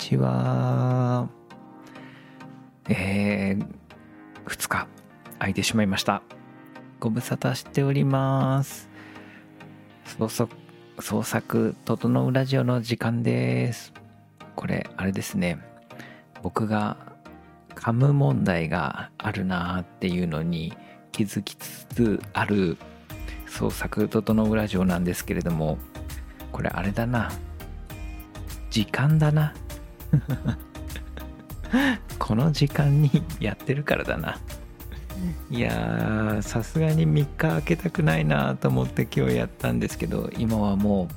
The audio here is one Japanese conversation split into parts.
こんにちは。えー、2日空いてしまいました。ご無沙汰しております。創作、創作整うラジオの時間です。これ、あれですね。僕が噛む問題があるなーっていうのに気づきつつある創作整うラジオなんですけれども、これあれだな。時間だな。この時間にやってるからだな。いやー、さすがに3日空けたくないなと思って今日やったんですけど、今はも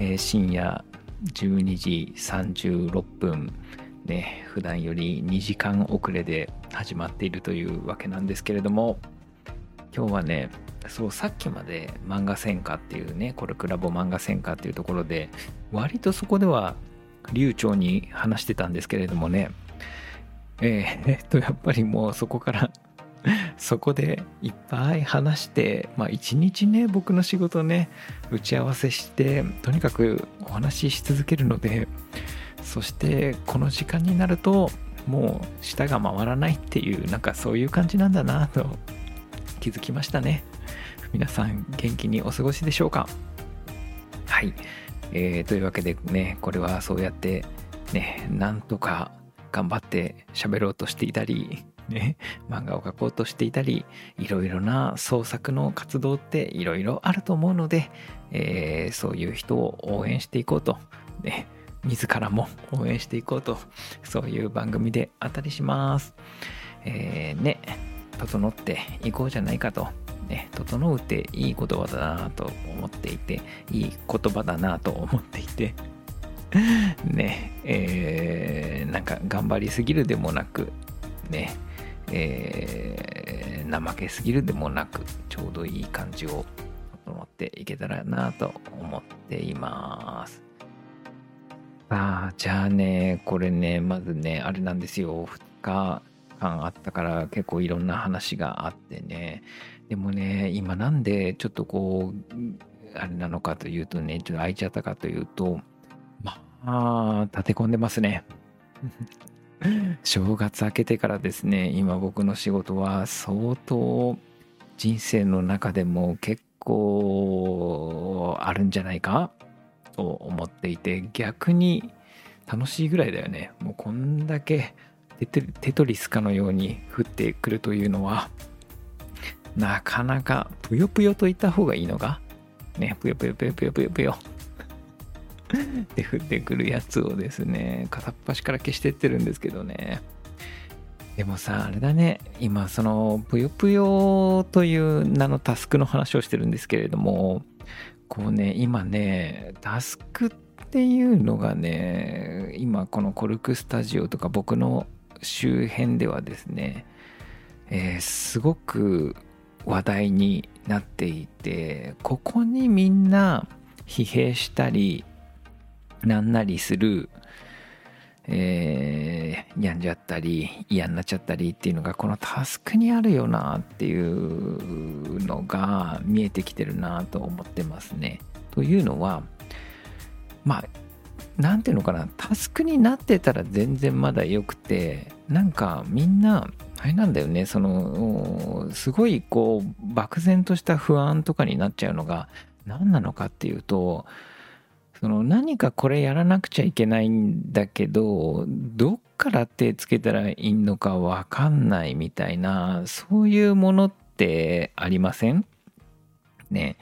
う、えー深夜12時36分、ね、普段より2時間遅れで始まっているというわけなんですけれども、今日はね、そう、さっきまで漫画戦火っていうね、コルクラボ漫画戦火っていうところで、割とそこでは流暢に話してたんですけれどもね、えーえっと、やっぱりもうそこから そこでいっぱい話して、まあ一日ね、僕の仕事ね、打ち合わせして、とにかくお話しし続けるので、そしてこの時間になると、もう舌が回らないっていう、なんかそういう感じなんだなと気づきましたね。皆さん元気にお過ごしでしょうか？はい。えーというわけでね、これはそうやってね、なんとか頑張って喋ろうとしていたり、ね、漫画を描こうとしていたり、いろいろな創作の活動っていろいろあると思うので、えーそういう人を応援していこうと、ね、自らも応援していこうと、そういう番組であったりします。えーね、整っていこうじゃないかと。ね、整うっていい言葉だなと思っていて、いい言葉だなと思っていて、ね、えーなんか頑張りすぎるでもなく、ね、えー怠けすぎるでもなく、ちょうどいい感じを整っていけたらなと思っています。さあ、じゃあね、これね、まずね、あれなんですよ、2日間あったから結構いろんな話があってね、でもね、今なんでちょっとこう、あれなのかというとね、ちょっと空いちゃったかというと、まあ、立て込んでますね。正月明けてからですね、今僕の仕事は相当人生の中でも結構あるんじゃないかと思っていて、逆に楽しいぐらいだよね。もうこんだけテトリスかのように降ってくるというのは、なかなかぷよぷよと言った方がいいのか？ね、ぷよぷよぷよぷよぷよぷよ。で降ってくるやつをですね片っ端から消してってるんですけどね。でもさあれだね。今そのぷよぷよという名のタスクの話をしてるんですけれどもこうね今ねタスクっていうのがね今このコルクスタジオとか僕の周辺ではですね、えーすごく話題になっていてここにみんな疲弊したりなんなりする、えー病んじゃったり嫌になっちゃったりっていうのがこのタスクにあるよなっていうのが見えてきてるなと思ってますね。というのはまあなんていうのかなタスクになってたら全然まだよくてなんかみんなあれなんだよね。そのすごいこう漠然とした不安とかになっちゃうのが何なのかっていうとその何かこれやらなくちゃいけないんだけどどっから手つけたらいいのかわかんないみたいなそういうものってありません？ね。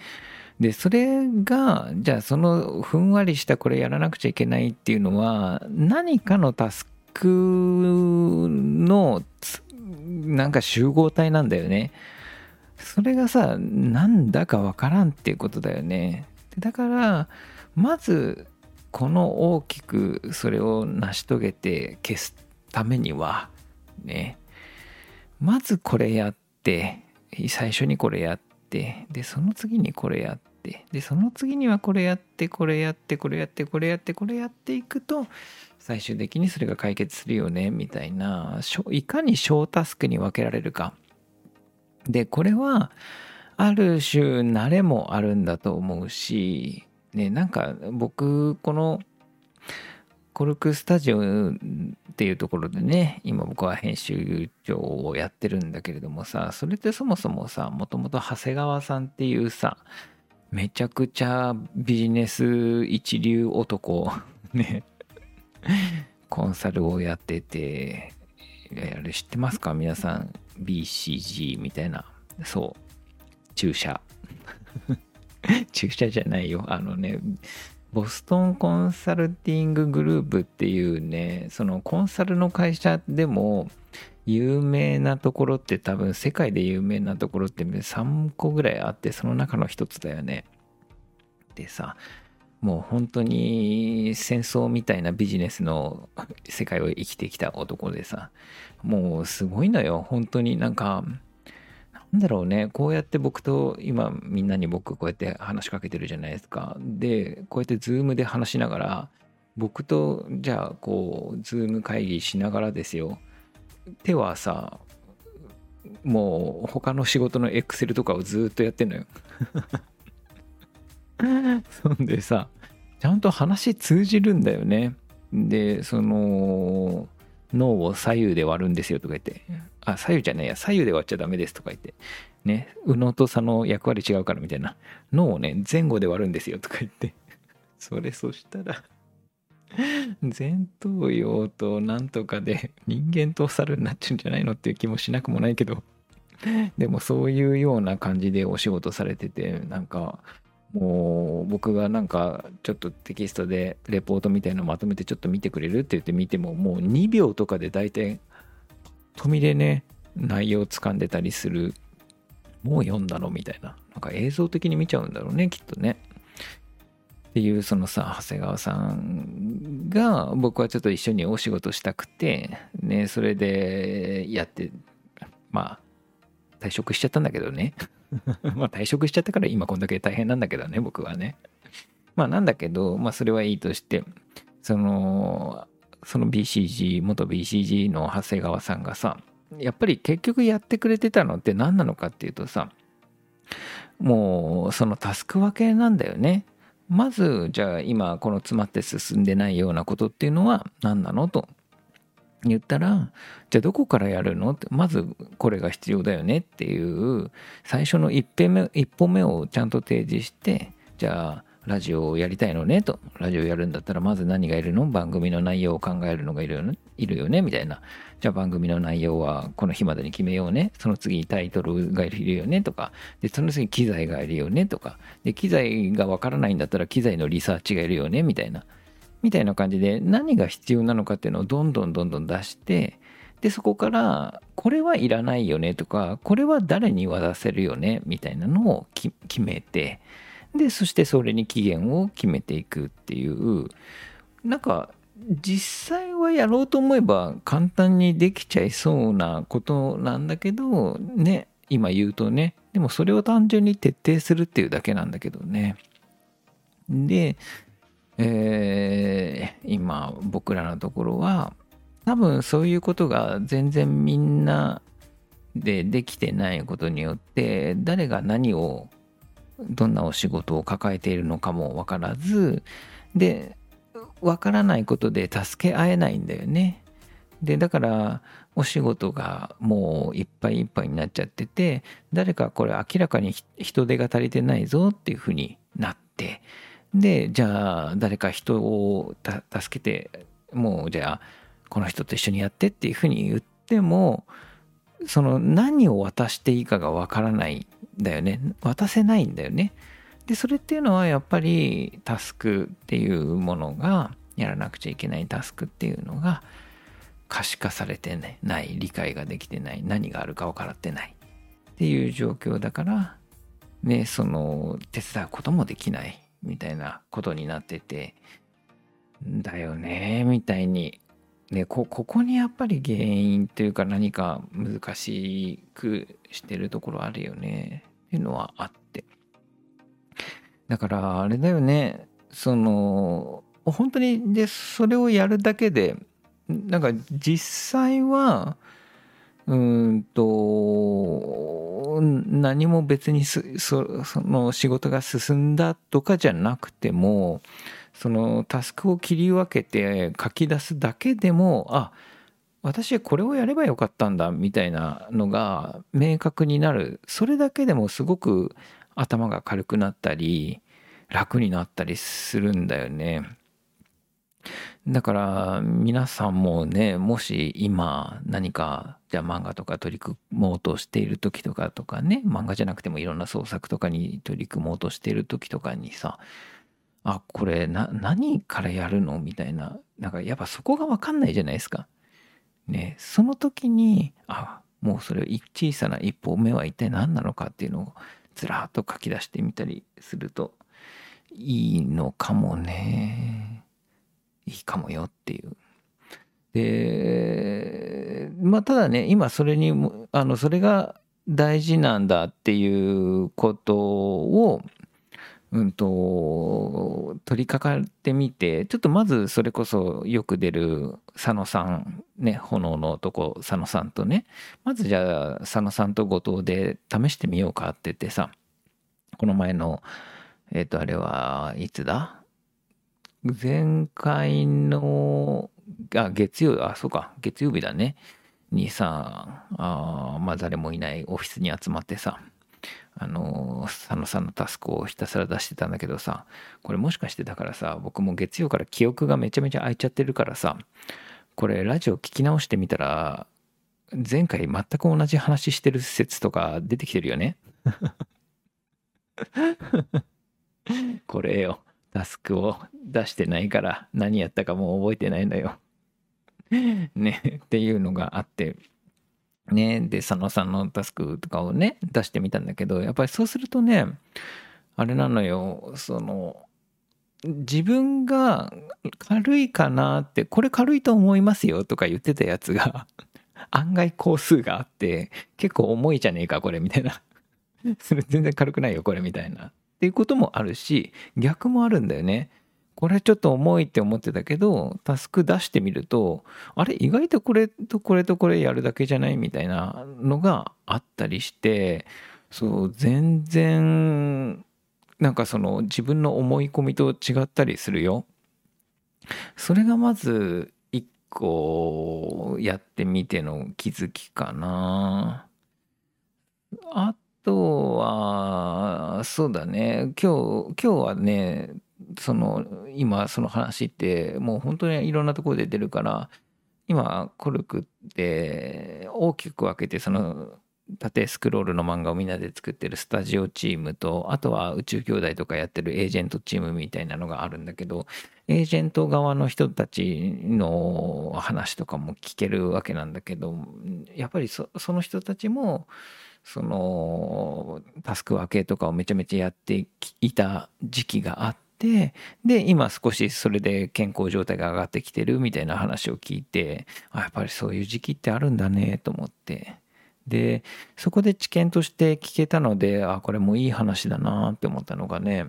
でそれがじゃあそのふんわりしたこれやらなくちゃいけないっていうのは何かのタスクのつなんか集合体なんだよね。それがさなんだかわからんっていうことだよね。だからまずこの大きくそれを成し遂げて消すためにはね。まずこれやって最初にこれやってでその次にこれやってでその次にはこれやってこれやってこれやってこれやってこれやっていくと最終的にそれが解決するよねみたいないかに小タスクに分けられるか。でこれはある種慣れもあるんだと思うしねなんか僕このコルクスタジオっていうところでね今僕は編集長をやってるんだけれどもさそれってそもそもさもともと長谷川さんっていうさめちゃくちゃビジネス一流男ね コンサルをやっててあれ知ってますか？皆さん BCG みたいな。そう。注射。注射じゃないよ。あのねボストンコンサルティンググループっていうねそのコンサルの会社でも有名なところって多分世界で有名なところって3個ぐらいあってその中の一つだよね。でさもう本当に戦争みたいなビジネスの世界を生きてきた男でさもうすごいのよ。本当になんかなんだろうね。こうやって僕と今みんなに僕こうやって話しかけてるじゃないですか。でこうやってズームで話しながら僕とじゃあこうズーム会議しながらですよ。手はさもう他の仕事のエクセルとかをずっとやってんのよ。そんでさちゃんと話通じるんだよね。でその脳を左右で割るんですよとか言って、あ、左右じゃないや、左右で割っちゃダメですとか言って、ね、右脳と左脳役割違うからみたいな、脳をね、前後で割るんですよとか言って、それそしたら前頭葉となんとかで人間と猿になっちゃうんじゃないのっていう気もしなくもないけど、でもそういうような感じでお仕事されてて、なんか、もう僕がなんかちょっとテキストでレポートみたいのまとめてちょっと見てくれるって言って見てももう2秒とかで大体と見でね内容を掴んでたりするもう読んだのみたいな。なんか映像的に見ちゃうんだろうねきっとね。っていうそのさ長谷川さんが僕はちょっと一緒にお仕事したくてねそれでやってまあ退職しちゃったんだけどね。まあ退職しちゃったから今こんだけ大変なんだけどね、僕はね。まあなんだけど、まあそれはいいとして、その、その BCG、元 BCG の長谷川さんがさ、やっぱり結局やってくれてたのって何なのかっていうとさ、もうそのタスク分けなんだよね。まず、じゃあ今この詰まって進んでないようなことっていうのは何なのと。言ったら、じゃあどこからやるの？って、まずこれが必要だよねっていう、最初の一歩目一歩目をちゃんと提示して、じゃあラジオをやりたいのねと。ラジオやるんだったらまず何がいるの？番組の内容を考えるのがいるよねいるよね？みたいな。じゃあ番組の内容はこの日までに決めようね。その次タイトルがいるよねとか。で、その次機材がいるよねとか。で、機材がわからないんだったら機材のリサーチがいるよね？みたいな。みたいな感じで何が必要なのかっていうのをどんどんどんどん出してでそこからこれはいらないよねとかこれは誰に渡せるよねみたいなのを決めてでそしてそれに期限を決めていくっていうなんか実際はやろうと思えば簡単にできちゃいそうなことなんだけどね今言うとねでもそれを単純に徹底するっていうだけなんだけどね。でえー、今僕らのところは多分そういうことが全然みんなでできてないことによって誰が何をどんなお仕事を抱えているのかも分からずで分からないことで助け合えないんだよね。でだからお仕事がもういっぱいいっぱいになっちゃってて誰かこれ明らかに人手が足りてないぞっていうふうになってで、じゃあ誰か人を助けて、もうじゃあこの人と一緒にやってっていうふうに言っても、その何を渡していいかがわからないんだよね。渡せないんだよね。で、それっていうのはやっぱりタスクっていうものが、やらなくちゃいけないタスクっていうのが可視化されてない、理解ができてない、何があるか分からってないっていう状況だから、ね、その手伝うこともできないみたいなことになってて、だよね、みたいに。ね、こ、ここにやっぱり原因というか何か難しくしてるところあるよね、っていうのはあって。だからあれだよね、その、本当に、で、それをやるだけで、なんか実際は、うんと何も別にその仕事が進んだとかじゃなくてもそのタスクを切り分けて書き出すだけでもあ私はこれをやればよかったんだみたいなのが明確になるそれだけでもすごく頭が軽くなったり楽になったりするんだよね。だから皆さんもねもし今何かじゃあ漫画とか取り組もうとしている時とかとかね漫画じゃなくてもいろんな創作とかに取り組もうとしている時とかにさあこれな何からやるのみたいななんかやっぱそこが分かんないじゃないですか。ねその時にあもうそれ小さな一歩目は一体何なのかっていうのをずらっと書き出してみたりするといいのかもねいいかもよっていう。でまあただね今それにあのそれが大事なんだっていうことをうんと取り掛かってみてちょっとまずそれこそよく出る佐野さんね炎の男佐野さんとねまずじゃあ佐野さんと後藤で試してみようかって言ってさこの前のえっ、ー、とあれはいつだ？前回のあ月曜あそうか。月曜日だね。にさあまあ誰もいないオフィスに集まってさあの佐野さんのタスクをひたすら出してたんだけどさこれもしかしてだからさ僕も月曜から記憶がめちゃめちゃ空いちゃってるからさこれラジオ聞き直してみたら前回全く同じ話してる説とか出てきてるよね。これよ。タスクを出してないから何やったかもう覚えてないんだよ。ねっていうのがあって。ね、で佐野さんのタスクとかをね出してみたんだけどやっぱりそうするとねあれなのよ。その自分が軽いかなってこれ軽いと思いますよとか言ってたやつが 案外工数があって結構重いじゃねえかこれみたいな。それ全然軽くないよこれみたいな。っていうこともあるし逆もあるんだよねこれちょっと重いって思ってたけどタスク出してみるとあれ意外とこれとこれとこれやるだけじゃないみたいなのがあったりしてそう全然なんかその自分の思い込みと違ったりするよ。それがまず一個やってみての気づきかな。あとはそうだね。今日今日はねその今その話ってもう本当にいろんなところで出るから今コルクって大きく分けてその縦スクロールの漫画をみんなで作ってるスタジオチームとあとは宇宙兄弟とかやってるエージェントチームみたいなのがあるんだけどエージェント側の人たちの話とかも聞けるわけなんだけどやっぱりその人たちもそのタスク分けとかをめちゃめちゃやっていた時期があってで今少しそれで健康状態が上がってきてるみたいな話を聞いてあやっぱりそういう時期ってあるんだねと思って。でそこで知見として聞けたのであこれもいい話だなって思ったのがね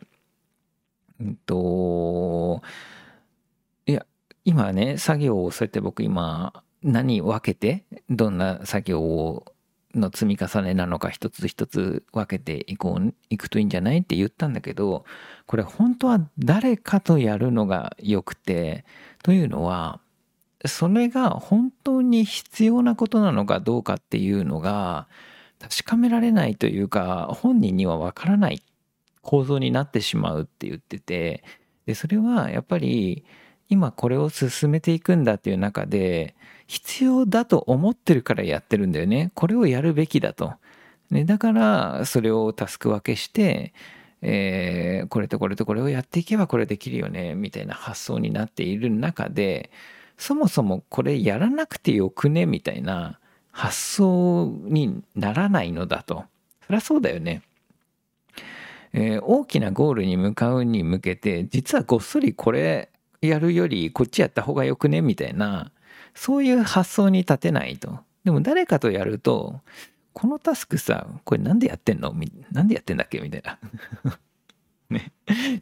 うんといや今ね作業をそうやって僕今何分けてどんな作業をの積み重ねなのか一つ一つ分けていこういくといいんじゃないって言ったんだけどこれ本当は誰かとやるのがよくてというのはそれが本当に必要なことなのかどうかっていうのが確かめられないというか本人にはわからない構造になってしまうって言っててでそれはやっぱり今これを進めていくんだっていう中で必要だと思ってるからやってるんだよね。これをやるべきだと。ね、だからそれをタスク分けして、えー、これとこれとこれをやっていけばこれできるよねみたいな発想になっている中でそもそもこれやらなくてよくねみたいな発想にならないのだと。そりゃそうだよね。えー、大きなゴールに向かうに向けて実はごっそりこれやるよりこっちやった方がよくねみたいなそういう発想に立てないと。でも誰かとやると、このタスクさ、これなんでやってんの？なんでやってんだっけ？みたいな。ね。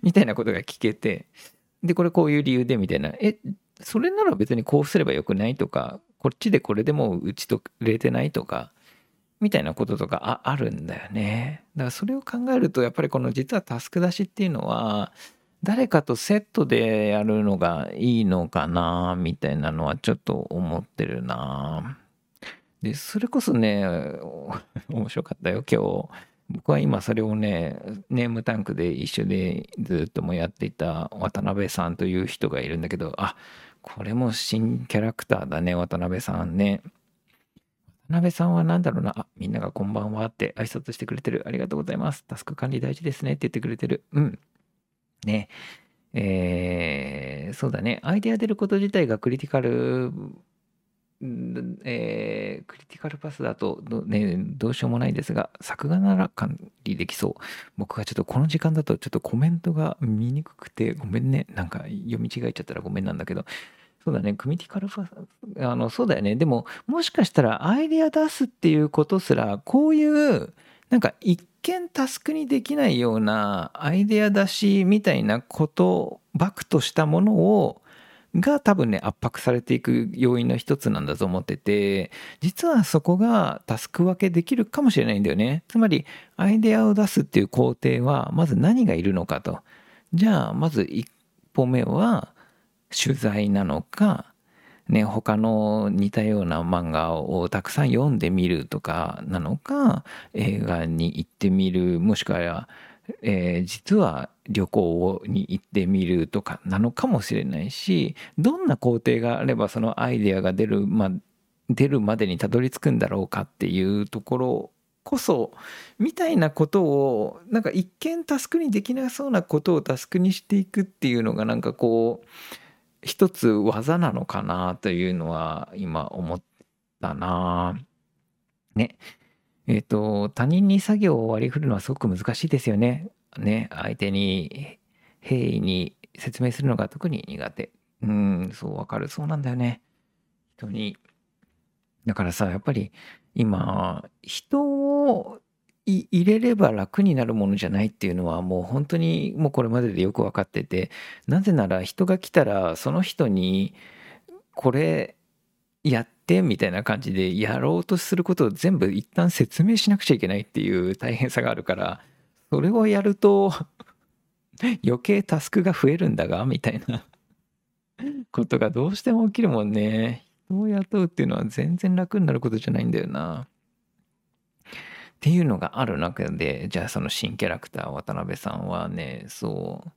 みたいなことが聞けて、で、これこういう理由でみたいな。え、それなら別にこうすればよくないとか、こっちでこれでもう打ち解れてないとか、みたいなこととかああるんだよね。だからそれを考えると、やっぱりこの実はタスク出しっていうのは、誰かとセットでやるのがいいのかなみたいなのはちょっと思ってるな。でそれこそね面白かったよ今日。僕は今それをねネームタンクで一緒でずっともやっていた渡辺さんという人がいるんだけどあこれも新キャラクターだね渡辺さんね。渡辺さんは何だろうな。あみんながこんばんはって挨拶してくれてる。ありがとうございます。タスク管理大事ですねって言ってくれてる。うん。ねえー、そうだねアイデア出ること自体がクリティカルえー、クリティカルパスだとど,、ね、どうしようもないですが、作画なら管理できそう。僕はちょっとこの時間だとちょっとコメントが見にくくて、ごめんね。なんか読み違えちゃったらごめんなんだけど、そうだね、クリティカルパス、あの、そうだよね。でも、もしかしたらアイデア出すっていうことすら、こういう、なんか一見タスクにできないようなアイデア出しみたいなことバクとしたものをが多分ね圧迫されていく要因の一つなんだと思ってて実はそこがタスク分けできるかもしれないんだよね。つまりアイデアを出すっていう工程はまず何がいるのかと。じゃあまず一歩目は取材なのかね、他の似たような漫画をたくさん読んでみるとかなのか映画に行ってみるもしくはえー、実は旅行に行ってみるとかなのかもしれないしどんな工程があればそのアイデアが出る,、ま、出るまでにたどり着くんだろうかっていうところこそみたいなことをなんか一見タスクにできなそうなことをタスクにしていくっていうのがなんかこう一つ技なのかなというのは今思ったなねえっ、ー、と、他人に作業を割り振るのはすごく難しいですよね。ね、相手に平易に説明するのが特に苦手。うん、そうわかる。そうなんだよね。人に。だからさ、やっぱり今、人を入れれば楽になるものじゃないっていうのはもう本当にもうこれまででよく分かってて、なぜなら人が来たらその人にこれやってみたいな感じでやろうとすることを全部一旦説明しなくちゃいけないっていう大変さがあるからそれをやると余計タスクが増えるんだがみたいな。ことがどうしても起きるもんね。人を雇うっていうのは全然楽になることじゃないんだよな。っていうのがある中でじゃあその新キャラクター渡辺さんはねそう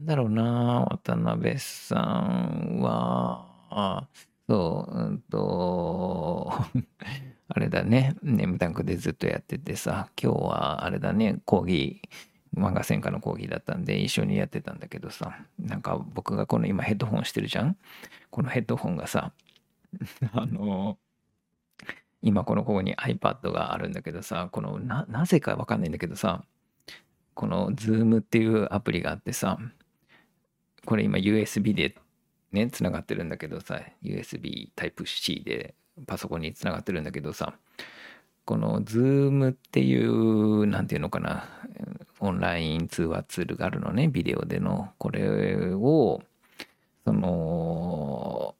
なんだろうな渡辺さんはあそう、うんと、あれだね、ネームタンクでずっとやっててさ、今日はあれだね、講義、漫画専科の講義だったんで一緒にやってたんだけどさ、なんか僕がこの今ヘッドホンしてるじゃん？このヘッドホンがさ、あの、今このここに iPad があるんだけどさ、このな、なぜかわかんないんだけどさ、この Zoom っていうアプリがあってさ、これ今 USB でね、つながってるんだけどさ、USB Type-C でパソコンにつながってるんだけどさ、この Zoom っていう、なんていうのかな、オンライン通話ツールがあるのね、ビデオでの。これを、その、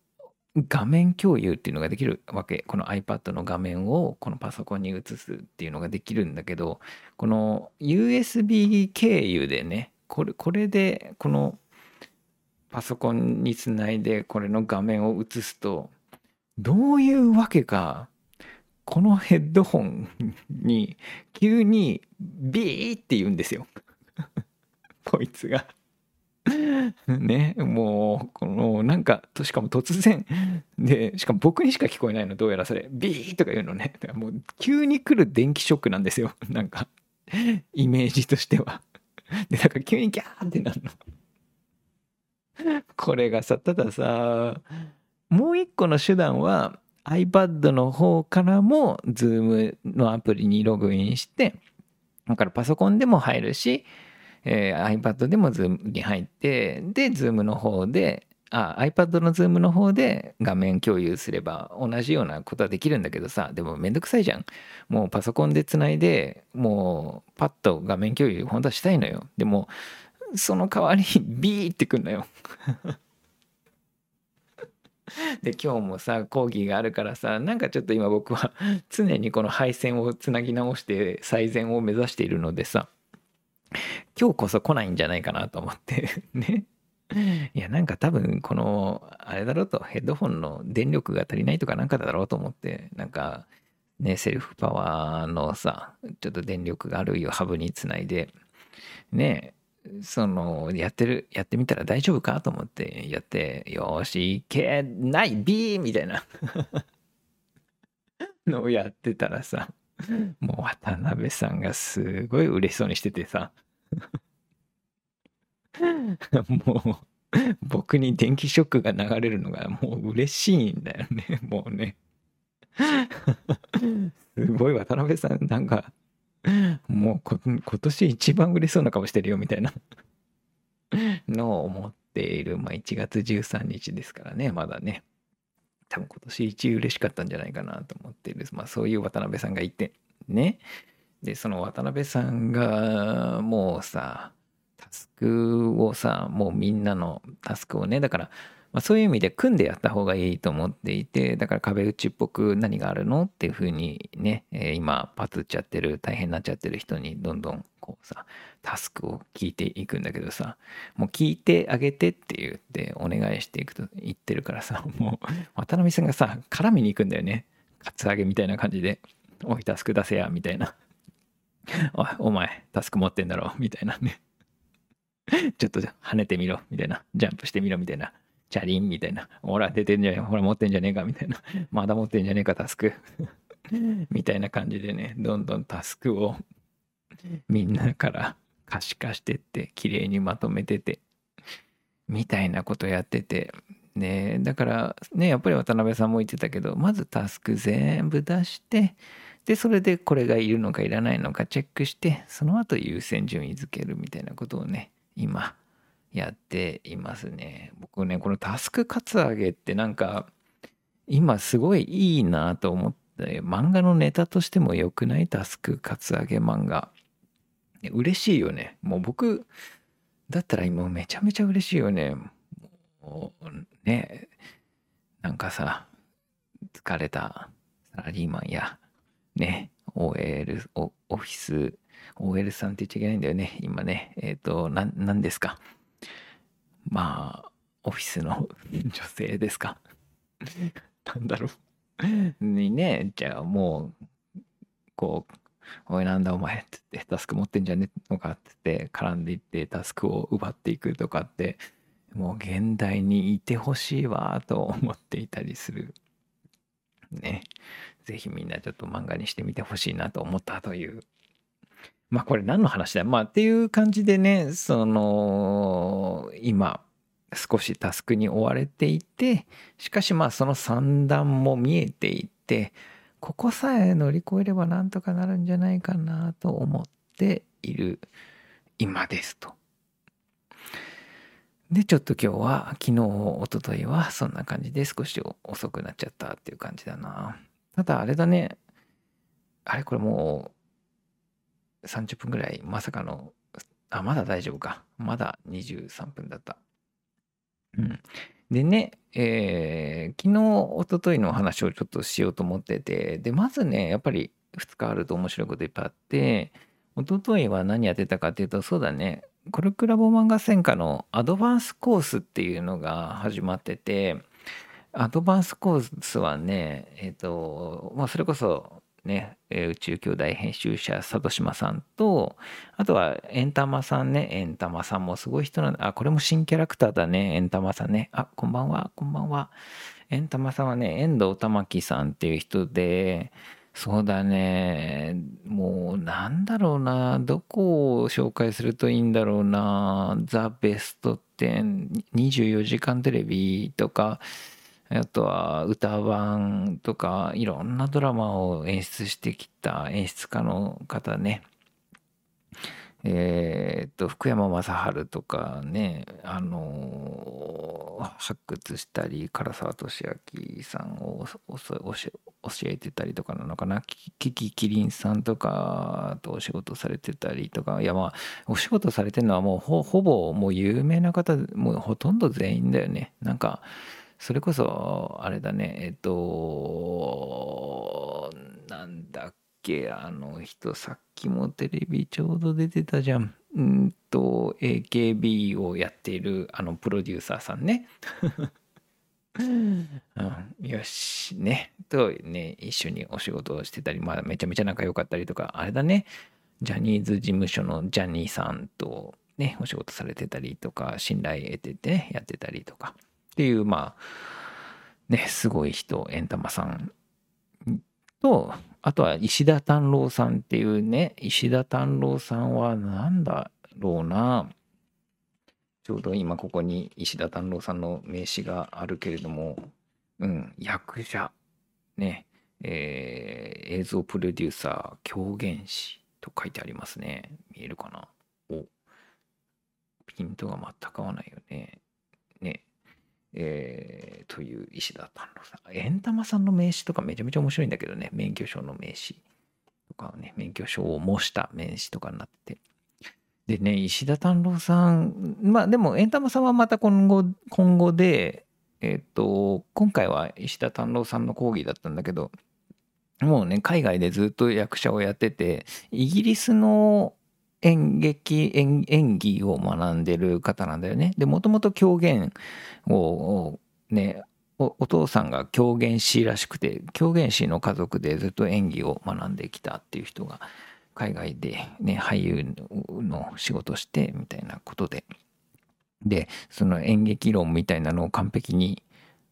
画面共有っていうのができるわけ。この iPad の画面をこのパソコンに移すっていうのができるんだけど、この USB 経由でね、これこれでこのパソコンにつないでこれの画面を映すとどういうわけかこのヘッドホンに急にビーって言うんですよ こいつが ねもうこのなんかしかも突然でしかも僕にしか聞こえないのどうやらそれビーとか言うのね。もう急に来る電気ショックなんですよ。なんかイメージとしては。でだから急にギャーってなるの。これがさ、たださ、もう一個の手段は iPad の方からも Zoom のアプリにログインして、だからパソコンでも入るし、えー、iPad でも Zoom に入って、で、Zoom の方で、あ、iPad の Zoom の方で画面共有すれば同じようなことはできるんだけどさ、でもめんどくさいじゃん。もうパソコンでつないで、もうパッと画面共有本当はしたいのよ。でも、その代わり ビーってくんのよ で今日もさ講義があるからさなんかちょっと今僕は常にこの配線をつなぎ直して最善を目指しているのでさ今日こそ来ないんじゃないかなと思って ね。いや、なんか多分、この、あれだろうと、ヘッドホンの電力が足りないとかなんかだろうと思って、なんか、ね、セルフパワーのさ、ちょっと電力があるよ、ハブにつないで、ね、その、やってる、やってみたら大丈夫かと思ってやって、よし、いけないビーみたいな のをやってたらさ、もう渡辺さんがすごい嬉しそうにしててさ。もう僕に電気ショックが流れるのがもう嬉しいんだよね。もうね。すごい渡辺さんなんかもう今年一番嬉しそうな顔してるよみたいな。のを思っている、まあ、1月13日ですからねまだね。多分今年一嬉しかったんじゃないかなと思っている、まあ、そういう渡辺さんがいてね。でその渡辺さんがもうさタスクをさもうみんなのタスクをねだからまあ、そういう意味で組んでやった方がいいと思っていてだから壁打ちっぽく何があるのっていうふうにね、えー、今パツっちゃってる大変になっちゃってる人にどんどんこうさタスクを聞いていくんだけどさもう聞いてあげてって言ってお願いしていくと言ってるからさ もう渡辺さんがさ絡みに行くんだよね。カツアゲみたいな感じで「おいタスク出せや」みたいな「おいお前タスク持ってんだろ」みたいなね。ちょっと跳ねてみろみたいな。ジャンプしてみろみたいな。チャリンみたいな。ほら、出てんじゃねえ、ほら、持ってんじゃねえかみたいな。まだ持ってんじゃねえか、タスク。みたいな感じでね、どんどんタスクをみんなから可視化してって、綺麗にまとめてて、みたいなことやってて、ね、だからね、やっぱり渡辺さんも言ってたけど、まずタスク全部出して、で、それでこれがいるのかいらないのかチェックして、その後優先順位付けるみたいなことをね、今、やっていますね。僕ね、このタスクカツアゲってなんか、今すごいいいなと思って、漫画のネタとしても良くないタスクカツアゲ漫画。嬉しいよね。もう僕、だったら今めちゃめちゃ嬉しいよね。もうね、なんかさ、疲れたサラリーマンや、ね、OL、オフィス、OL さんって言っちゃいけないんだよね。今ね。えっ、ー、と、な、何ですか？まあ、オフィスの 女性ですか？なんだろう。にね、じゃあもう、こう、おいなんだお前って言ってタスク持ってんじゃねえのかって言って絡んでいってタスクを奪っていくとかってもう現代にいてほしいわと思っていたりするね是非みんなちょっと漫画にしてみてほしいなと思ったというまあこれ何の話だ？まあっていう感じでねその今少しタスクに追われていてしかしまあその算段も見えていてここさえ乗り越えればなんとかなるんじゃないかなと思っている今ですと。でちょっと今日は昨日おとといはそんな感じで少し遅くなっちゃったっていう感じだな。ただあれだねあれこれもう30分ぐらい、まさかの、あ、まだ大丈夫か。まだ23分だった。うん。でね、えー、昨日、おとといの話をちょっとしようと思ってて、で、まずね、やっぱり2日あると面白いこといっぱいあって、おとといは何やってたかっていうと、そうだね、コルクラボ漫画専科のアドバンスコースっていうのが始まってて、アドバンスコースはね、えっ、ー、と、まあ、それこそね、宇宙兄弟編集者佐渡島さんとあとはエンタマさんねエンタマさんもすごい人なんあこれも新キャラクターだねエンタマさんね。あこんばんはこんばんは。エンタマさんはね遠藤玉樹さんっていう人でそうだね。もうなんだろうなどこを紹介するといいんだろうな。ザ・ベスト1024時間テレビとかあとは歌版とかいろんなドラマを演出してきた演出家の方ね。えっと福山雅治とかねあの発掘したり唐沢俊明さんを教えてたりとかなのかな。キキキリンさんとかとお仕事されてたりとか。いやまあお仕事されてるのはもうほぼもう有名な方もうほとんど全員だよね。なんかそれこそあれだねえっとなんだっけあの人さっきもテレビちょうど出てたじゃん。うんと AKB をやっているあのプロデューサーさんね。うん、よしね。とね一緒にお仕事をしてたりまあめちゃめちゃ仲良かったりとかあれだね。ジャニーズ事務所のジャニーさんとねお仕事されてたりとか信頼得ててやってたりとかっていうまあねすごい人エンタマさんとあとは石田丹郎さんっていうね石田丹郎さんは何だろうなちょうど今ここに石田丹郎さんの名刺があるけれども、うん、役者、ね、えー、映像プロデューサー、狂言師と書いてありますね。見えるかな？お、ピントが全く合わないよ。ね。えー、という石田丹郎さん。エンタマさんの名刺とかめちゃめちゃ面白いんだけどね。免許証の名刺とかね、免許証を模した名刺とかになってて。でね、石田丹郎さん、まあでも、エンタマさんはまた今後、今後で、えっ、と、今回は石田丹郎さんの講義だったんだけど、もうね、海外でずっと役者をやってて、イギリスの演劇演、技を学んでる方なんだよね。で、もともと狂言をね、おお父さんが狂言師らしくて、狂言師の家族でずっと演技を学んできたっていう人が海外でね、俳優の仕事してみたいなことで、で、その演劇論みたいなのを完璧に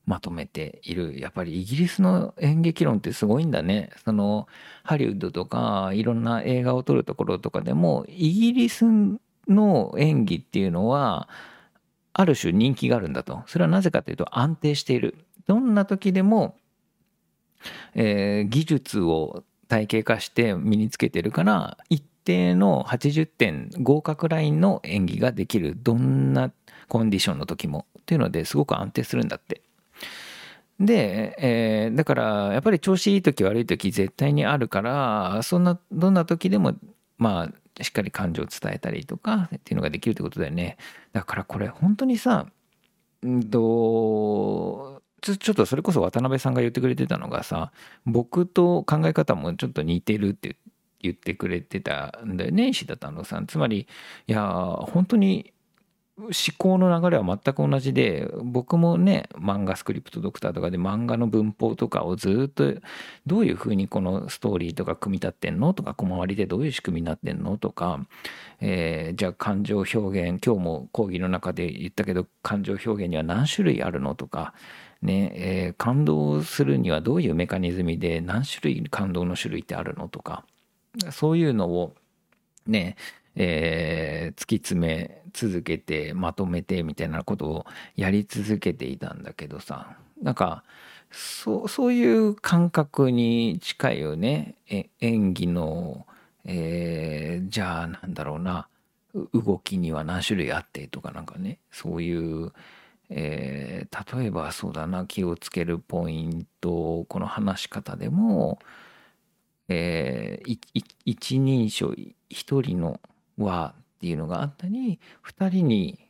まとめている。やっぱりイギリスの演劇論ってすごいんだね。そのハリウッドとかいろんな映画を撮るところとかでもイギリスの演技っていうのはある種人気があるんだと。それはなぜかというと安定している。どんな時でも、えー、技術を体系化して身につけてるから一定の80点合格ラインの演技ができるどんなコンディションの時もっていうのですごく安定するんだってで、えー、だからやっぱり調子いい時悪い時絶対にあるからそんなどんな時でもまあしっかり感情を伝えたりとかっていうのができるってことだよね。だからこれ本当にさうんとちょちょっとそれこそ渡辺さんが言ってくれてたのがさ僕と考え方もちょっと似てるって言ってくれてたんだよね石田太郎さん。つまりいや本当に思考の流れは全く同じで僕もね漫画スクリプトドクターとかで漫画の文法とかをずっとどういうふうにこのストーリーとか組み立ってんのとか小回りでどういう仕組みになってんのとか、えー、じゃあ感情表現今日も講義の中で言ったけど感情表現には何種類あるのとかねえー、感動するにはどういうメカニズムで何種類感動の種類ってあるのとかそういうのをねえー、突き詰め続けてまとめてみたいなことをやり続けていたんだけどさ。なんかそうそういう感覚に近いよね。演技の、えー、じゃあなんだろうな。動きには何種類あってとかなんかね。そういうえー、例えばそうだな気をつけるポイントこの話し方でも、えー、一人称一人の和っていうのがあったり二人に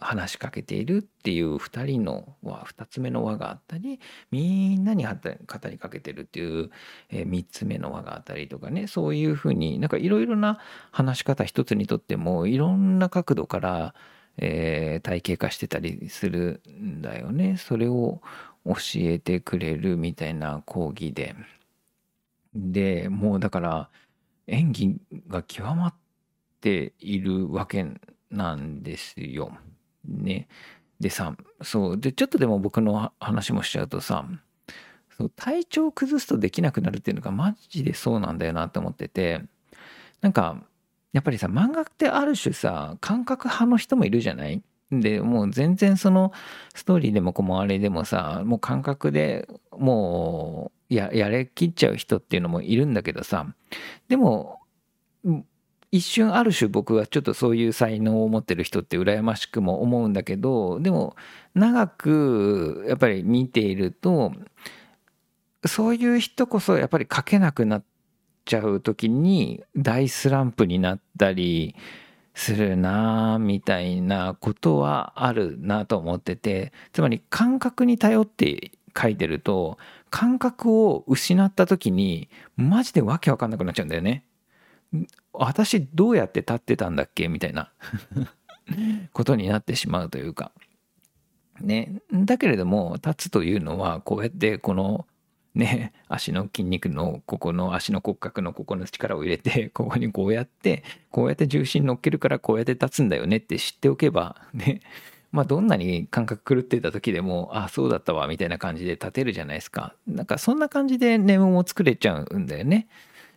話しかけているっていう二人の和二つ目の和があったりみんなに語りかけてるっていう、えー、三つ目の和があったりとかねそういうふうになんかいろいろな話し方一つにとってもいろんな角度からえー、体系化してたりするんだよね。それを教えてくれるみたいな講義で。で、もうだから演技が極まってているわけなんですよ。ね。でさ、そう。で、ちょっとでも僕の話もしちゃうとさ、そう体調を崩すとできなくなるっていうのがマジでそうなんだよなって思ってて、なんかやっぱりさ漫画ってある種さ感覚派の人もいるじゃない？でもう全然そのストーリーでも小回りでもさもう感覚でもうややれきっちゃう人っていうのもいるんだけどさでも一瞬ある種僕はちょっとそういう才能を持ってる人って羨ましくも思うんだけどでも長くやっぱり見ているとそういう人こそやっぱり書けなくなっちゃう時に大スランプになったりするなみたいなことはあるなと思っててつまり感覚に頼って書いてると感覚を失った時にマジでわけわかんなくなっちゃうんだよね。私どうやって立ってたんだっけ？みたいな ことになってしまうというか。ね。だけれども、立つというのは、こうやってこの、ね、足の筋肉のここの足の骨格のここの力を入れて、ここにこうやって、こうやって重心乗っけるからこうやって立つんだよねって知っておけば、ね、まあどんなに感覚狂ってた時でも、あ、そうだったわ、みたいな感じで立てるじゃないですか。なんかそんな感じでネモも作れちゃうんだよね。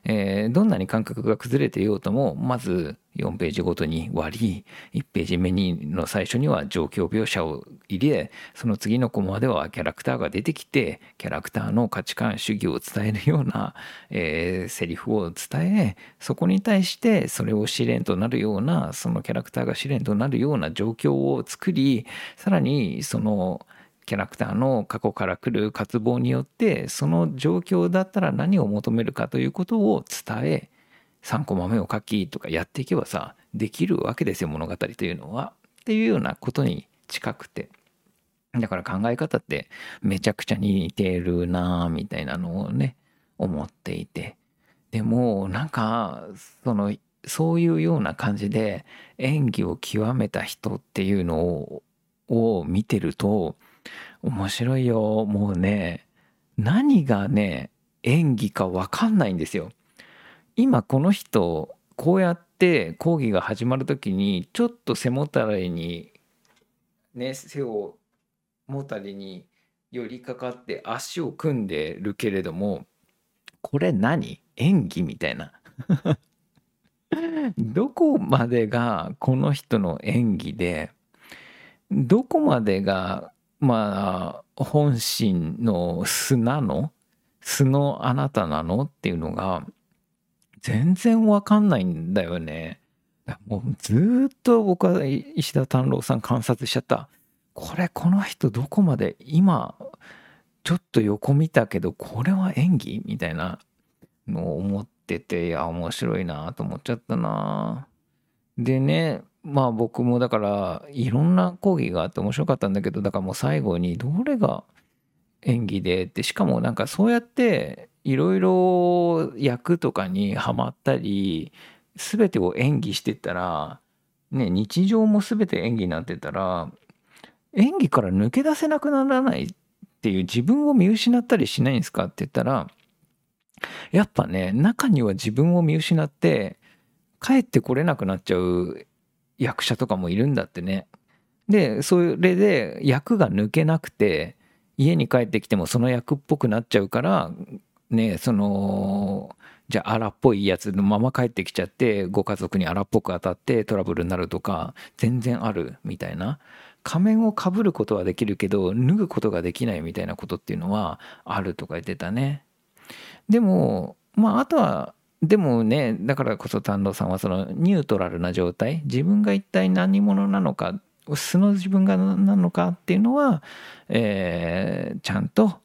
えー、どんなに感覚が崩れていようとも、まず4ページごとに割り、1ページ目の最初には状況描写を入れ、その次のコマではキャラクターが出てきて、キャラクターの価値観、主義を伝えるような、えー、セリフを伝え、そこに対してそれを試練となるような、そのキャラクターが試練となるような状況を作り、さらにその、キャラクターの過去から来る渇望によってその状況だったら何を求めるかということを伝え3コマ目を書きとかやっていけばさできるわけですよ物語というのは。っていうようなことに近くて。だから考え方ってめちゃくちゃ似てるなみたいなのをね思っていて。でもなんかそのそういうような感じで演技を極めた人っていうのをを見てると面白いよ。もうね、何がね、演技かわかんないんですよ。今この人、こうやって講義が始まる時に、ちょっと背もたれに、ね、背をもたれに寄りかかって足を組んでるけれども、これ何？演技みたいな。どこまでがこの人の演技で、どこまでがまあ本心の素なの？素のあなたなの？っていうのが全然わかんないんだよね。もうずっと僕は石田丹郎さん観察しちゃった。これこの人どこまで今ちょっと横見たけどこれは演技？みたいなのを思ってていや面白いなと思っちゃったな。でねまあ僕もだからいろんな講義があって面白かったんだけどだからもう最後にどれが演技でってしかもなんかそうやっていろいろ役とかにはまったり全てを演技してたらね日常も全て演技になってたら演技から抜け出せなくならないっていう自分を見失ったりしないんですかって言ったらやっぱね中には自分を見失って帰ってこれなくなっちゃう役者とかもいるんだってね。で、それで役が抜けなくて、家に帰ってきてもその役っぽくなっちゃうから、ね、その、じゃあ荒っぽいやつのまま帰ってきちゃってご家族に荒っぽく当たってトラブルになるとか全然あるみたいな仮面をかぶることはできるけど脱ぐことができないみたいなことっていうのはあるとか言ってたねでもまああとはでもねだからこそ丹野さんはそのニュートラルな状態自分が一体何者なのか素の自分が何なのかっていうのは、えー、ちゃんと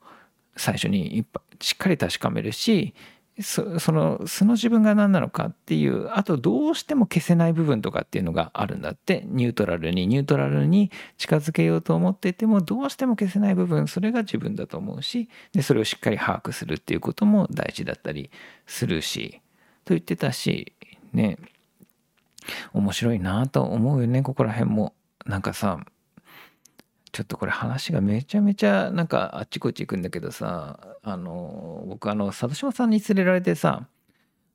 最初にしっかり確かめるしその素の自分が何なのかっていうあとどうしても消せない部分とかっていうのがあるんだってニュートラルにニュートラルに近づけようと思っていてもどうしても消せない部分それが自分だと思うしでそれをしっかり把握するっていうことも大事だったりするし。と言ってたし、ね、面白いなと思うよね、ここら辺も。なんかさ、ちょっとこれ話がめちゃめちゃなんかあっちこっち行くんだけどさ、あの、僕あの、佐渡島さんに連れられてさ、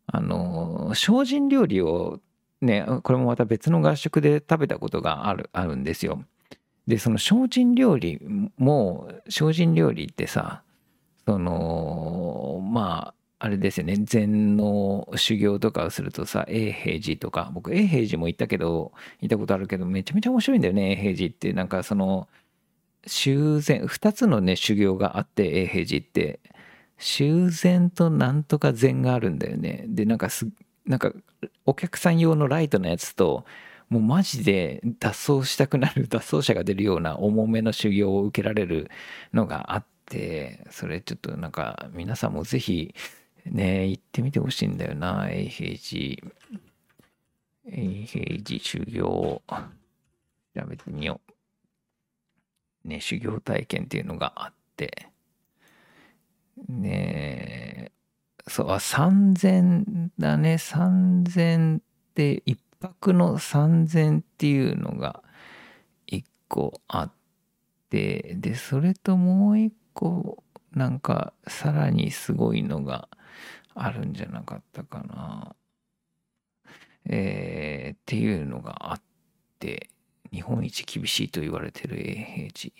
あの、精進料理をね、これもまた別の合宿で食べたことがある、あるんですよ。で、その精進料理も、精進料理ってさ、その、まあ、あれですよね。禅の修行とかをするとさ永平寺とか。僕永平寺も行ったけど行ったことあるけどめちゃめちゃ面白いんだよね永平寺って。なんかその修禅2つのね修行があって永平寺って。修禅となんとか禅があるんだよね。でなんかすなんかお客さん用のライトのやつともうマジで脱走したくなる 脱走者が出るような重めの修行を受けられるのがあってそれちょっとなんか皆さんも是非ね行ってみてほしいんだよな、永平寺。永平寺修行。調べてみよう。ね、修行体験っていうのがあって。ねそう、あ、3000だね。3000って、一泊の3000っていうのが一個あって、で、それともう一個、なんか、さらにすごいのがあるんじゃなかったかな。えーっていうのがあって、日本一厳しいと言われてる永平寺、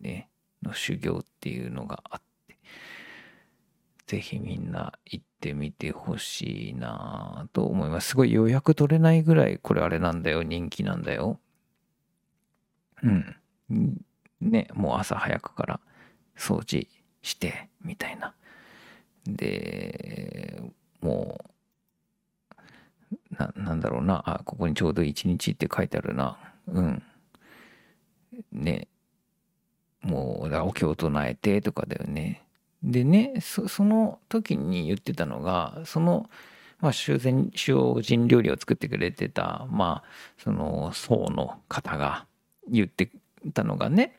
ね、の修行っていうのがあって、ぜひみんな行ってみてほしいなと思います。すごい予約取れないぐらいこれあれなんだよ。人気なんだよ。うん。ね、もう朝早くから掃除して、みたいな。で、もう、な、なんだろうな。あ、ここにちょうど一日って書いてあるな。うん。ね。もう、お経を唱えてとかだよね。でね、そその時に言ってたのが、その、まあ、修善、精進料理を作ってくれてた、まあ、その、僧の方が言ってたのがね、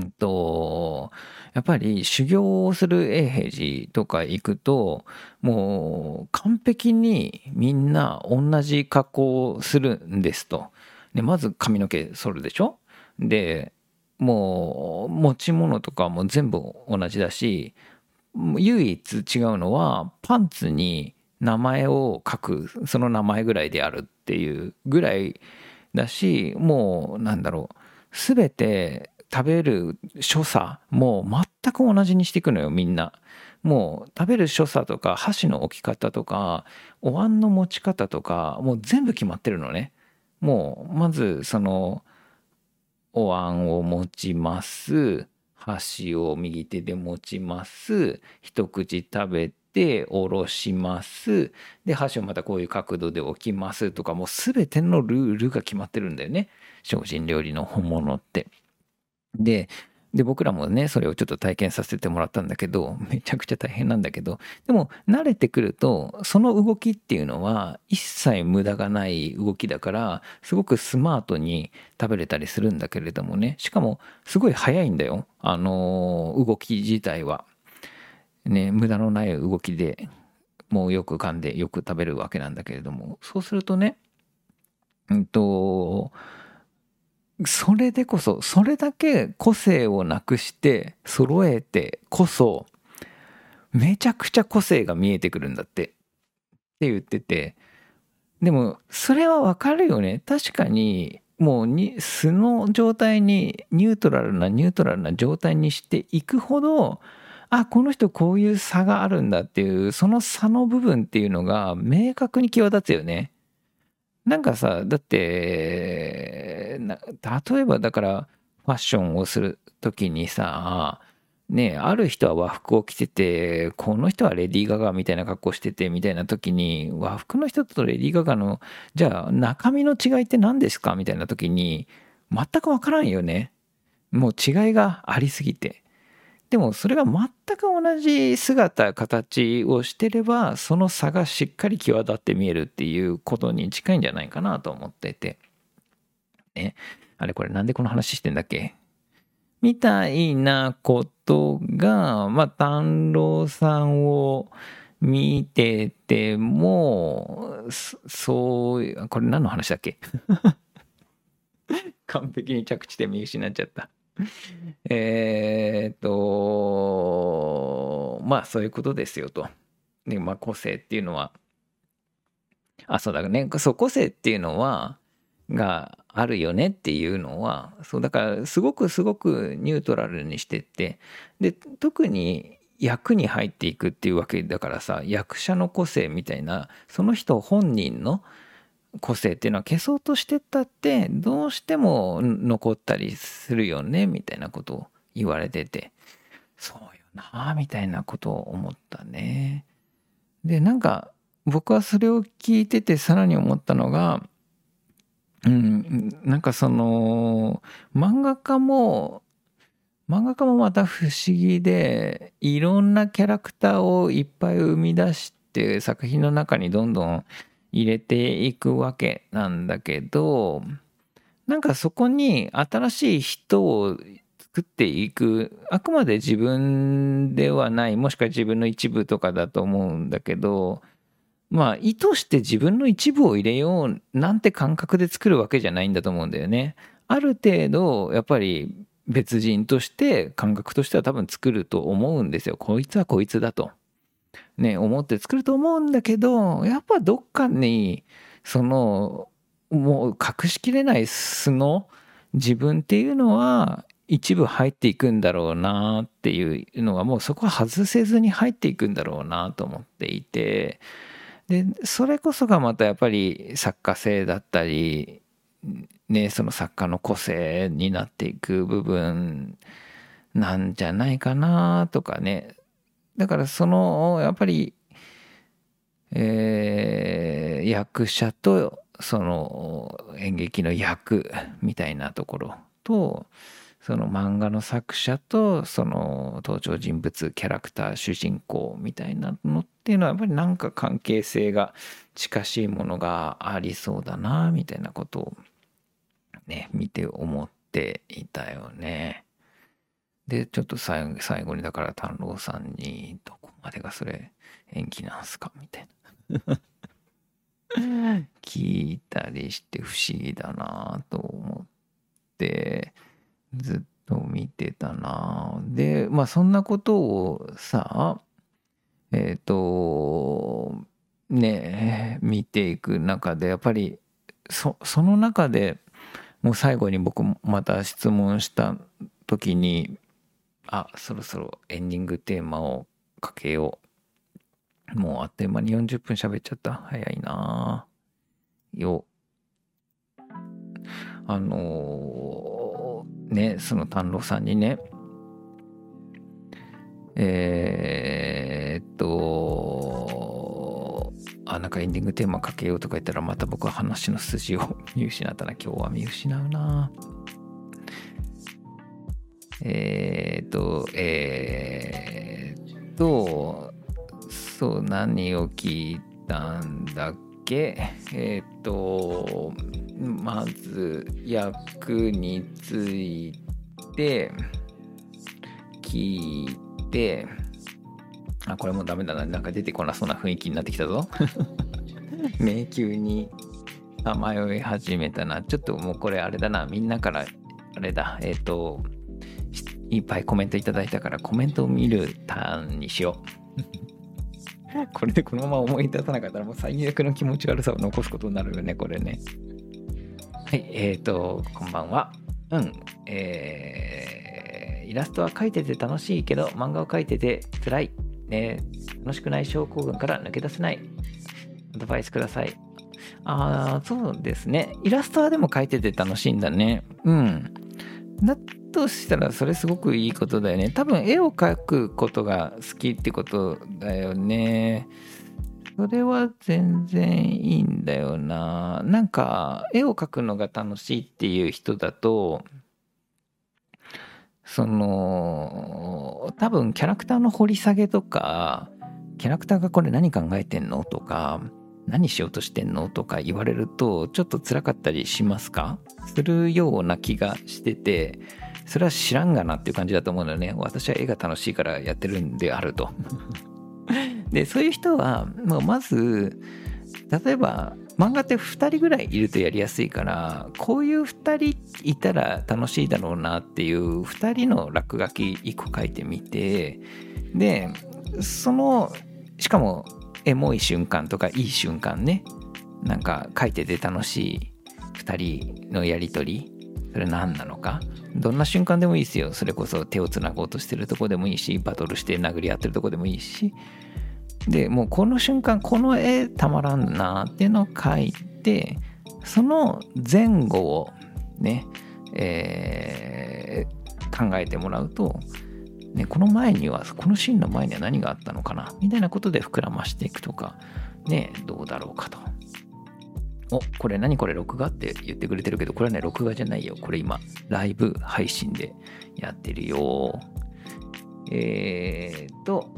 うんと、やっぱり修行をする永平寺とか行くと、もう完璧にみんな同じ格好をするんですと。で、まず髪の毛剃るでしょ？で、もう持ち物とかも全部同じだし、唯一違うのはパンツに名前を書く、その名前ぐらいであるっていうぐらいだし、もうなんだろう、すべて食べる所作も全く同じにしていくのよ、みんな。もう食べる所作とか箸の置き方とかお椀の持ち方とかもう全部決まってるのね。もうまずそのお椀を持ちます箸を右手で持ちます一口食べて下ろしますで箸をまたこういう角度で置きますとかもう全てのルールが決まってるんだよね精進料理の本物って。でで僕らもねそれをちょっと体験させてもらったんだけど めちゃくちゃ大変なんだけどでも慣れてくるとその動きっていうのは一切無駄がない動きだからすごくスマートに食べれたりするんだけれどもね。しかもすごい早いんだよ。あの動き自体は。ね無駄のない動きでもうよく噛んでよく食べるわけなんだけれども。そうするとねうんとそれでこそそれだけ個性をなくして揃えてこそめちゃくちゃ個性が見えてくるんだってって言っててでもそれはわかるよね確かにもうに素の状態にニュートラルなニュートラルな状態にしていくほどあこの人こういう差があるんだっていうその差の部分っていうのが明確に際立つよね。なんかさだって例えばだからファッションをする時にさねある人は和服を着ててこの人はレディー・ガガみたいな格好しててみたいな時に和服の人とレディー・ガガのじゃあ中身の違いって何ですかみたいな時に全く分からんよね。もう違いがありすぎて。でもそれが全く同じ姿形をしてればその差がしっかり際立って見えるっていうことに近いんじゃないかなと思ってて。ねあれこれなんでこの話してんだっけ？みたいなことがまあ丹郎さんを見ててもそそうこれ何の話だっけ？完璧に着地点見失っちゃった。えっと、まあそういうことですよと。で、まあ個性っていうのは、あ、そうだね。そう、個性っていうのは、があるよねっていうのは、そう、だからすごくすごくニュートラルにしてって、で、特に役に入っていくっていうわけだからさ、役者の個性みたいな、その人本人の個性っていうのは消そうとしてったってどうしても残ったりするよねみたいなことを言われててそうよなみたいなことを思ったね。でなんか僕はそれを聞いててさらに思ったのがうんなんかその漫画家も漫画家もまた不思議でいろんなキャラクターをいっぱい生み出して作品の中にどんどん入れていくわけなんだけどなんかそこに新しい人を作っていくあくまで自分ではないもしくは自分の一部とかだと思うんだけどまあ意図して自分の一部を入れようなんて感覚で作るわけじゃないんだと思うんだよね。ある程度やっぱり別人として感覚としては多分作ると思うんですよ。こいつはこいつだと。ね思って作ると思うんだけどやっぱどっかにそのもう隠しきれない素の自分っていうのは一部入っていくんだろうなっていうのがもうそこは外せずに入っていくんだろうなと思っていてでそれこそがまたやっぱり作家性だったりねその作家の個性になっていく部分なんじゃないかなとかねだからそのやっぱりえー、役者とその演劇の役みたいなところとその漫画の作者とその登場人物キャラクター主人公みたいなのっていうのはやっぱりなんか関係性が近しいものがありそうだなみたいなことをね見て思っていたよね。でちょっと最後にだから丹郎さんにどこまでがそれ演技なんすかみたいな。聞いたりして不思議だなと思ってずっと見てたなでまあそんなことをさえっ、ー、とね見ていく中でやっぱりそその中でもう最後に僕また質問した時にあそろそろエンディングテーマをかけよう。もうあっという間に40分喋っちゃった。早いな。よ。あのー、ねその丹野さんにね。えー、っとあなんかエンディングテーマかけようとか言ったらまた僕は話の筋を見失ったな。今日は見失うな。えー、っとえー、っとそう何を聞いたんだっけ？えっ、ー、とまず役について聞いてあこれもダメだな。なんか出てこなそうな雰囲気になってきたぞ。迷宮にさまよい始めたな。ちょっともうこれあれだな。みんなからあれだ。えっ、ー、といっぱいコメントいただいたからコメントを見るターンにしよう これでこのまま思い出さなかったらもう最悪の気持ち悪さを残すことになるよね、これね。はい、えーと、こんばんは。うん、えー、イラストは描いてて楽しいけど、漫画を描いてて辛い。ね、楽しくない症候群から抜け出せない。アドバイスください。ああ、そうですね。イラストはでも描いてて楽しいんだね。うん。だとしたらそれすごくいいことだよね。多分絵を描くことが好きってことだよね。それは全然いいんだよな。なんか絵を描くのが楽しいっていう人だとその多分キャラクターの掘り下げとかキャラクターがこれ何考えてんのとか何しようとしてんのとか言われるとちょっと辛かったりしますか？するような気がしててそれは知らんがなっていう感じだと思うのよね。私は絵が楽しいからやってるんであると。でそういう人はもうまず例えば漫画って2人ぐらいいるとやりやすいからこういう2人いたら楽しいだろうなっていう2人の落書き1個書いてみてでそのしかもエモい瞬間とかいい瞬間ね。なんか書いてて楽しい2人のやり取りそれ何なのか？どんな瞬間でもいいですよ。それこそ手をつなごうとしてるとこでもいいしバトルして殴り合ってるとこでもいいし。でもうこの瞬間この絵たまらんなっていうのを描いてその前後をね、えー、考えてもらうと、ね、この前にはこのシーンの前には何があったのかな？みたいなことで膨らましていくとかねどうだろうかと。お、これ何これ録画って言ってくれてるけど、これはね、録画じゃないよ。これ今、ライブ配信でやってるよ。えーと、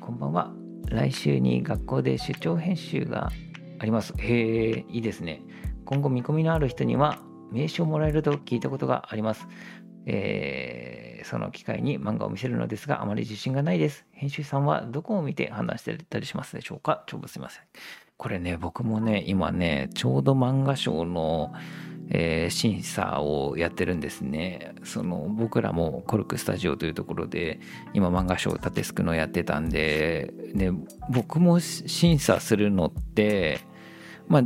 こんばんは。来週に学校で出張編集があります。へえ、いいですね。今後見込みのある人には名刺をもらえると聞いたことがあります。えーその機会に漫画を見せるのですが、あまり自信がないです。編集さんはどこを見て判断してたりしますでしょうか？長文すいません。これね、僕もね、今ね、ちょうど漫画賞の、えー、審査をやってるんですね。その僕らもコルクスタジオというところで今漫画賞を立てすくのやってたんで、ね、僕も審査するのってまあ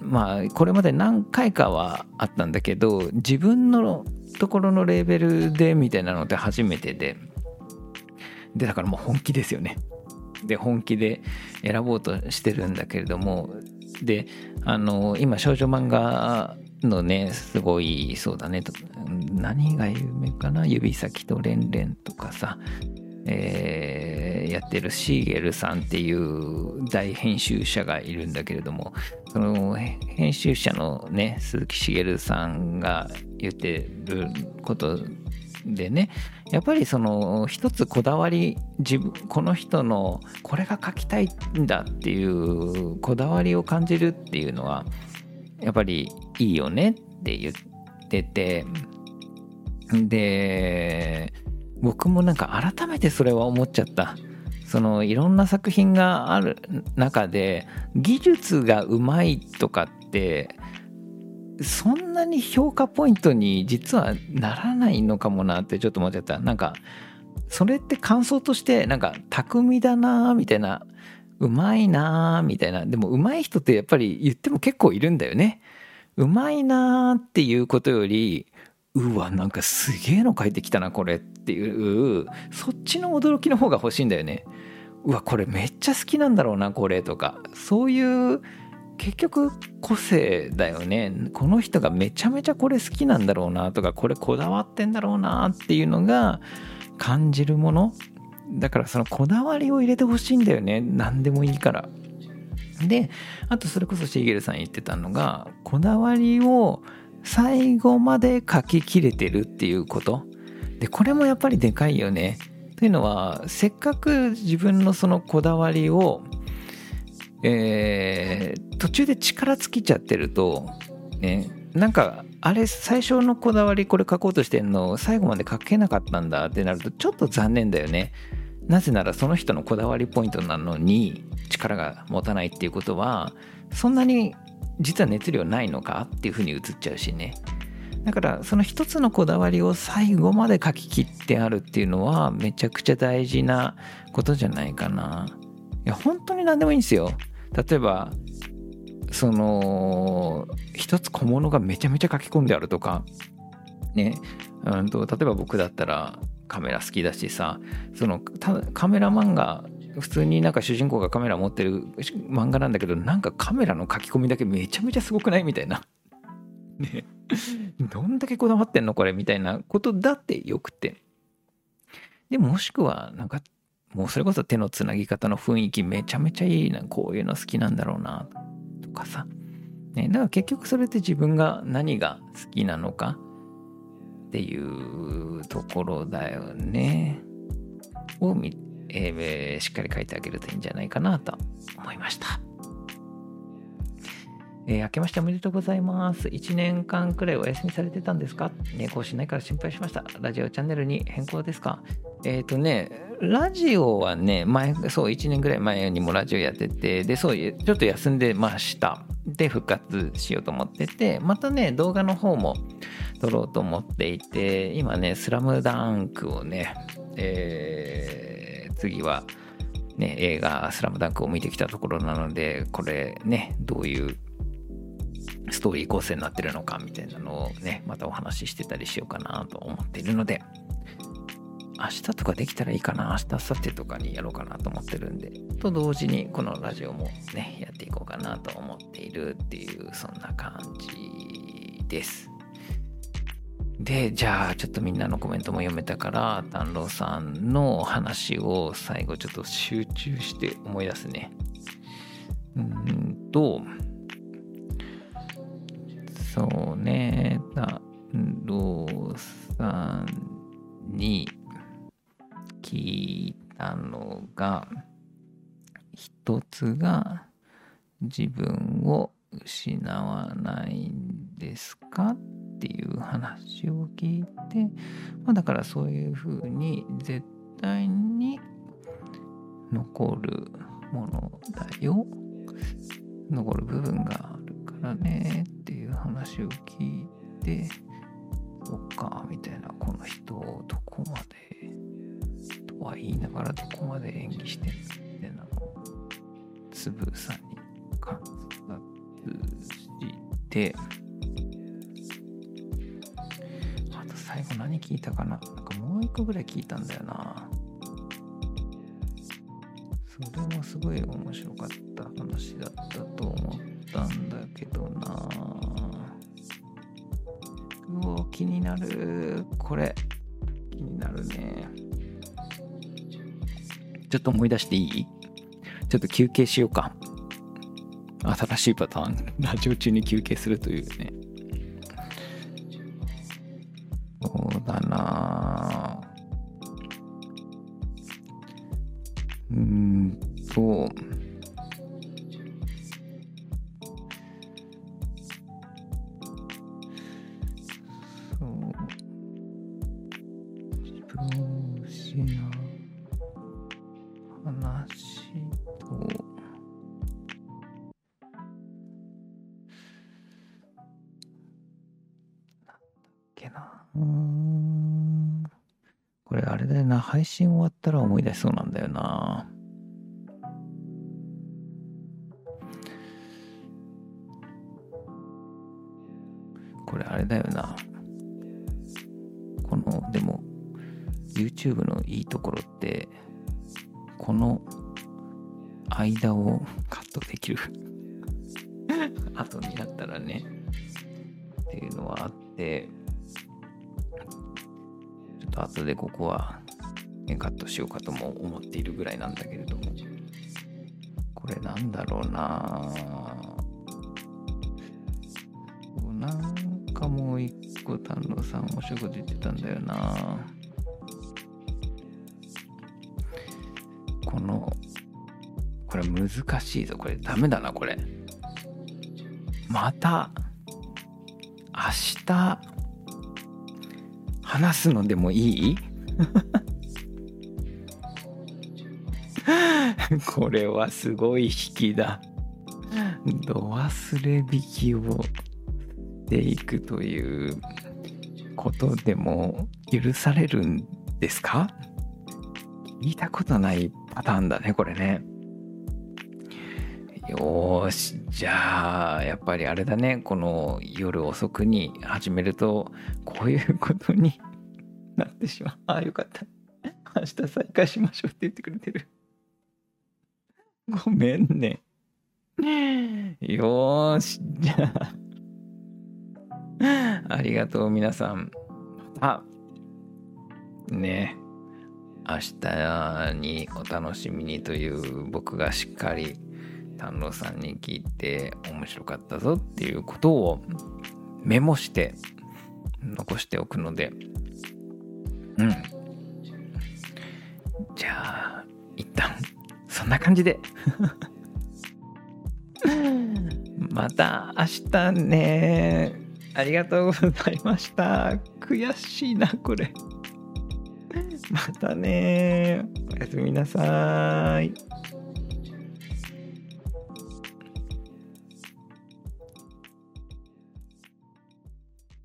まあこれまで何回かはあったんだけど自分のところのレーベルでみたいなのって初めてででだからもう本気ですよね。で本気で選ぼうとしてるんだけれどもであの今少女漫画のねすごいそうだね何が有名かな指先とレンレンとかさ、えー、やってるシーゲルさんっていう大編集者がいるんだけれどもその編集者のね鈴木茂さんが言ってることでねやっぱりその一つこだわり自分この人のこれが書きたいんだっていうこだわりを感じるっていうのはやっぱりいいよねって言っててで僕もなんか改めてそれは思っちゃった。そのいろんな作品がある中で技術がうまいとかってそんなに評価ポイントに実はならないのかもなってちょっと思っちゃった。なんかそれって感想としてなんか巧みだなみたいなうまいなみたいな。でもうまい人ってやっぱり言っても結構いるんだよね。うまいなっていうことよりうわなんかすげえの書いてきたなこれっていうそっちの驚きの方が欲しいんだよね。うわこれめっちゃ好きなんだろうなこれとかそういう結局個性だよね。この人がめちゃめちゃこれ好きなんだろうなとかこれこだわってんだろうなっていうのが感じるもの。だからそのこだわりを入れてほしいんだよね。何でもいいから。であとそれこそシーゲルさん言ってたのがこだわりを最後まで書ききれてるっていうこと。でこれもやっぱりでかいよね。というのはせっかく自分のそのこだわりをえー、途中で力尽きちゃってると、ね、なんかあれ最初のこだわりこれ書こうとしてんの最後まで書けなかったんだってなるとちょっと残念だよね。なぜならその人のこだわりポイントなのに力が持たないっていうことはそんなに実は熱量ないのかっていうふうに映っちゃうしね。だからその一つのこだわりを最後まで書き切ってあるっていうのはめちゃくちゃ大事なことじゃないかな。いや本当に何でもいいんですよ例えばその一つ小物がめちゃめちゃ書き込んであるとかねうんと例えば僕だったらカメラ好きだしさそのカメラマンが普通になんか主人公がカメラ持ってる漫画なんだけどなんかカメラの書き込みだけめちゃめちゃすごくないみたいな。ねどんだけこだわってんのこれみたいなことだってよくて。でもしくはなんかもうそれこそ手のつなぎ方の雰囲気めちゃめちゃいいなこういうの好きなんだろうなとかさ、ね、だから結局それって自分が何が好きなのかっていうところだよねを、えー、しっかり書いてあげるといいんじゃないかなと思いました。えー、明けましておめでとうございます。1年間くらいお休みされてたんですか？ね、更新ないから心配しました。ラジオチャンネルに変更ですか？えっ、ー、とね、ラジオはね、前、そう、1年ぐらい前にもラジオやってて、で、そう、ちょっと休んでました。で、復活しようと思ってて、またね、動画の方も撮ろうと思っていて、今ね、スラムダンクをね、えー、次は、ね、映画「スラムダンクを見てきたところなのでこれねどういうストーリー構成になってるのかみたいなのをねまたお話ししてたりしようかなと思っているので明日とかできたらいいかな明日明後日とかにやろうかなと思ってるんでと同時にこのラジオもねやっていこうかなと思っているっていうそんな感じです。でじゃあちょっとみんなのコメントも読めたから丹郎さんの話を最後ちょっと集中して思い出すね。うんとそうね、だ、ろうさんに聞いたのが、一つが自分を失わないんですかっっていう話を聞いて、まあ、だからそういうふうに絶対に残るものだよ。残る部分があるからねっていう話を聞いてそっかみたいなこの人をどこまでとは言いながらどこまで演技してるみたいなのをつぶさに観察してあと最後何聞いたかな？なんかもう一個ぐらい聞いたんだよな。それもすごい面白かった話だったと思ったんだけどな。うお気になる。これ。気になるね。ちょっと思い出していい？ちょっと休憩しようか。新しいパターン。ラジオ中に休憩するというね。そうだなとそう自分を失う話とけなうーんこれあれだよな配信終わったら思い出しそうなんだよな。間をカットできる。後になったらね。っていうのはあって。ちょっと後でここは、ね、カットしようかとも思っているぐらいなんだけれども。これなんだろうな。なんかもう一個丹野さん面白いこと言ってたんだよな。このこれ難しいぞ。これダメだなこれ。また明日話すのでもいい？これはすごい引きだ。度忘れ引きをしていくということでも許されるんですか？聞いたことないパターンだねこれね。よーしじゃあやっぱりあれだね。この夜遅くに始めるとこういうことになってしまう。ああよかった。明日再開しましょうって言ってくれてる。ごめんね。よーしじゃあ。ありがとう皆さん。またね。明日にお楽しみにという僕がしっかり丹野さんに聞いて面白かったぞっていうことをメモして残しておくので。うん。じゃあ一旦そんな感じで。また明日ね。ありがとうございました。悔しいなこれ。またね。おやすみなさい。